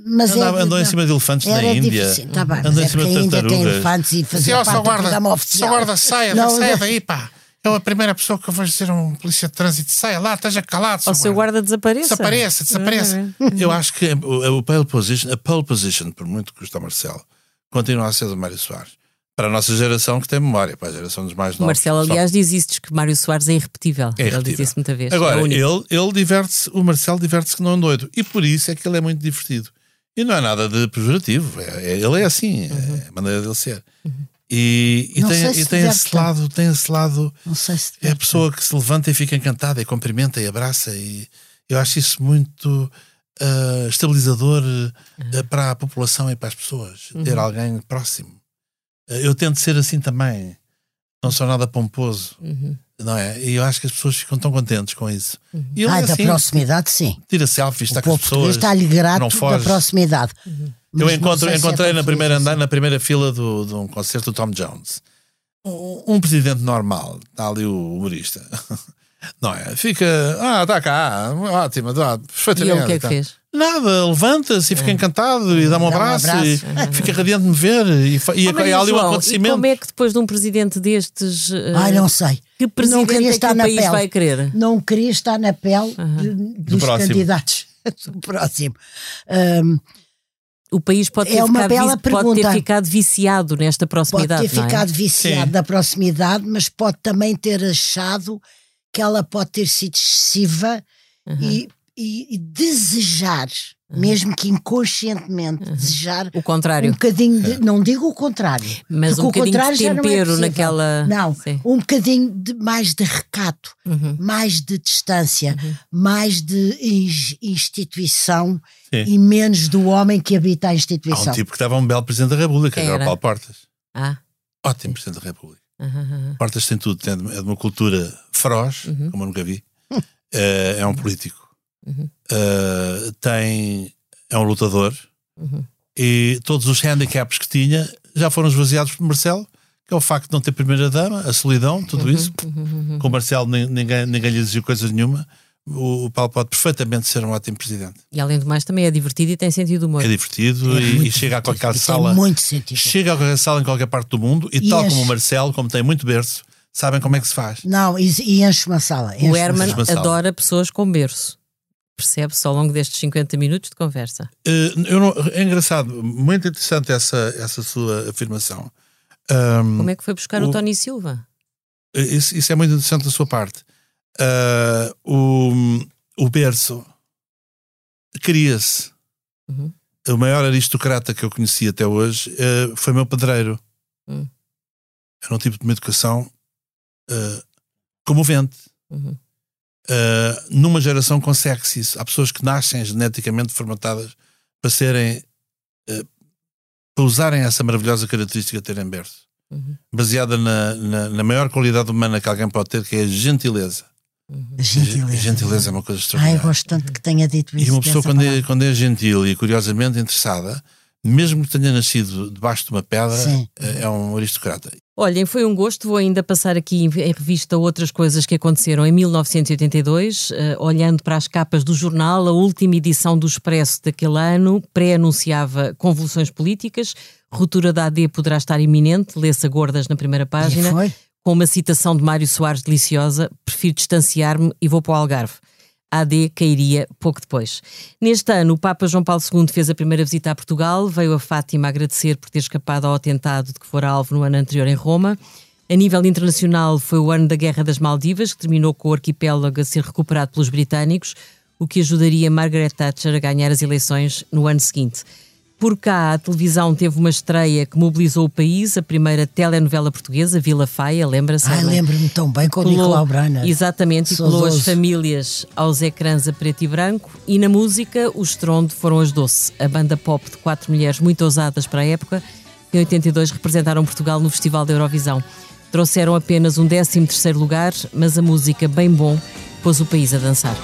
mas Andava- é, andou em cima de elefantes na Índia. difícil, tá bem, Andou em é cima de tem tartarugas. elefantes e fazia parte só guarda, só saia, Não, saia daí, pá. Eu, a primeira pessoa que eu vou dizer a um polícia de trânsito, saia lá, esteja calado. Ou seu guarda desapareça. Desapareça, desapareça. Eu acho que o, o pole position, a pole position, por muito que custa Marcelo, continua a ser do Mário Soares. Para a nossa geração que tem memória, para a geração dos mais O novos. Marcelo, só- aliás, diz isto, que Mário Soares é irrepetível. É Ele irrepetível. diz isso muita vez. é Agora, o único. ele, ele diverte-se, o Marcelo diverte-se que não é doido. E por isso é que ele é muito divertido. E não é nada de pejorativo. É, é- ele é assim, é a maneira dele ser. E, e tem, se e tem esse lado, tem esse lado. Se É a pessoa que se levanta e fica encantada e cumprimenta e abraça. E eu acho isso muito ah, estabilizador ah, para a população e para as pessoas. Ter alguém próximo. Ah, eu tento ser assim também. Não sou nada pomposo. Uhum. Não é? E eu acho que as pessoas ficam tão contentes com isso. E ele Ah, é da assim, proximidade, sim. tira selfies, O está com povo as pessoas. está-lhe grato da proximidade. Eu Mas não encontro, é encontrei tão na primeira andar, na primeira fila do, de um concerto do Tom Jones. Um, um presidente normal, está ali o humorista. Não é? Fica, ah, está cá, ótimo, tá, E perfeitamente. ele o que é que tá. fez? Nada, levanta-se e fica encantado e dá-me um Dá um abraço, e fica radiante de me ver e, e Oh, Maria há ali um acontecimento. E como é que depois de um presidente destes. eh, Ai, não sei. Que não presidente queria é que estar o na país pele. vai querer? Não queria estar na pele de- dos próximo. candidatos. do próximo. Ahm, O país pode ter, É uma ficado, bela vi- pode ter pergunta. ficado viciado nesta pode proximidade. ter não é? ficado viciado Sim. da proximidade, mas pode também ter achado que ela pode ter sido excessiva e, e- e desejar, mesmo que inconscientemente, desejar O contrário. um bocadinho de. Não digo o contrário. Mas um o bocadinho de contrário já não é tempero naquela- Não, Sim. um bocadinho de, mais de recato, Uhum. mais de distância, mais de ins- instituição Sim. e menos do homem que habita a Há instituição. um tipo que estava um belo presidente da República, Quem era o? Paulo Portas. Ah. Ótimo presidente da República. aham, aham. Portas tem tudo, é de uma cultura feroz, Uhum. como eu nunca vi. Eh, é um político. Uhum. Eh, tem, é um lutador. Uhum. E todos os handicaps que tinha já foram esvaziados por Marcelo, que é o facto de não ter primeira-dama, a solidão, tudo Uhum. isso. Com o Marcelo nin- ninguém, ninguém lhe exigiu coisa nenhuma. O, o Paulo pode perfeitamente ser um ótimo presidente. E além do mais, também é divertido e tem sentido humor. É divertido É e, e chega a qualquer divertido, sala. Tem muito sentido. Chega a qualquer sala em qualquer parte do mundo e, E tal enche. como o Marcelo, como tem muito berço, sabem como é que se faz. Não, e, e enche uma sala. enche O Herman adora pessoas com berço. Percebe-se ao longo destes 50 minutos de conversa. Eh, não- é engraçado, muito interessante essa, essa sua afirmação. Ahm, Como é que foi buscar o, o- Tony Silva? isso, isso é muito interessante da sua parte. Ah, o, o berço cria-se. Uhum. O maior aristocrata que eu conheci até hoje eh, foi meu padreiro. Hum. Era um tipo de uma educação eh, comovente. Uhum. Uh, numa geração consegue-se isso. Há pessoas que nascem geneticamente formatadas para serem uh, para usarem essa maravilhosa característica de terem berço, Uhum. baseada na, na, na maior qualidade humana que alguém pode ter, que é a gentileza. A gentileza. A gentileza é uma coisa Ai, eu extraordinária. gosto tanto que tenha dito isso. e uma pessoa, quando é, quando é gentil e curiosamente interessada, mesmo que tenha nascido debaixo de uma pedra, Sim. é um aristocrata. Olhem, foi um gosto. Vou ainda passar aqui em revista outras coisas que aconteceram em 1982, eh, olhando para as capas do jornal. A última edição do Expresso daquele ano pré-anunciava convulsões políticas, ruptura da AD poderá estar iminente, lê-se a gordas na primeira página, com uma citação de Mário Soares deliciosa: prefiro distanciar-me e vou para o Algarve. AD cairia pouco depois. Neste ano, o Papa João Paulo II fez a primeira visita a Portugal, veio a Fátima agradecer por ter escapado ao atentado de que fora alvo no ano anterior em Roma. A nível internacional, foi o ano da Guerra das Maldivas, que terminou com o arquipélago a ser recuperado pelos britânicos, o que ajudaria Margaret Thatcher a ganhar as eleições no ano seguinte. Por cá, a televisão teve uma estreia que mobilizou o país, a primeira telenovela portuguesa, Vila Faia, lembra-se? Ai, lembro-me tão bem com o Nicolau Brana. Exatamente, e colou as famílias aos ecrãs a preto e branco. E na música, o estrondo foram as Doce, a banda pop de quatro mulheres muito ousadas para a época, que em 82 representaram Portugal no Festival da Eurovisão. Trouxeram apenas um 13 terceiro lugar, mas a música, bem bom, pôs o país a dançar.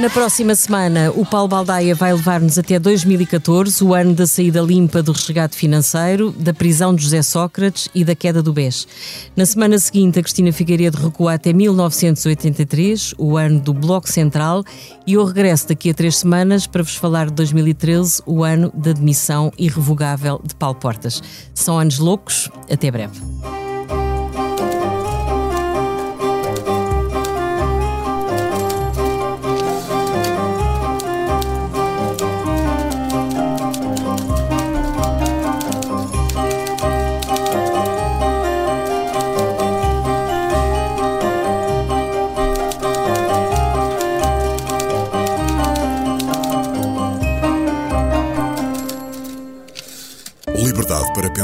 Na próxima semana, o Paulo Baldaia vai levar-nos até 2014, o ano da saída limpa do resgate financeiro, da prisão de José Sócrates e da queda do BES. Na semana seguinte, a Cristina Figueiredo recua até 1983, o ano do Bloco Central, e eu regresso daqui a três semanas para vos falar de 2013, o ano da demissão irrevogável de Paulo Portas. São anos loucos, até breve.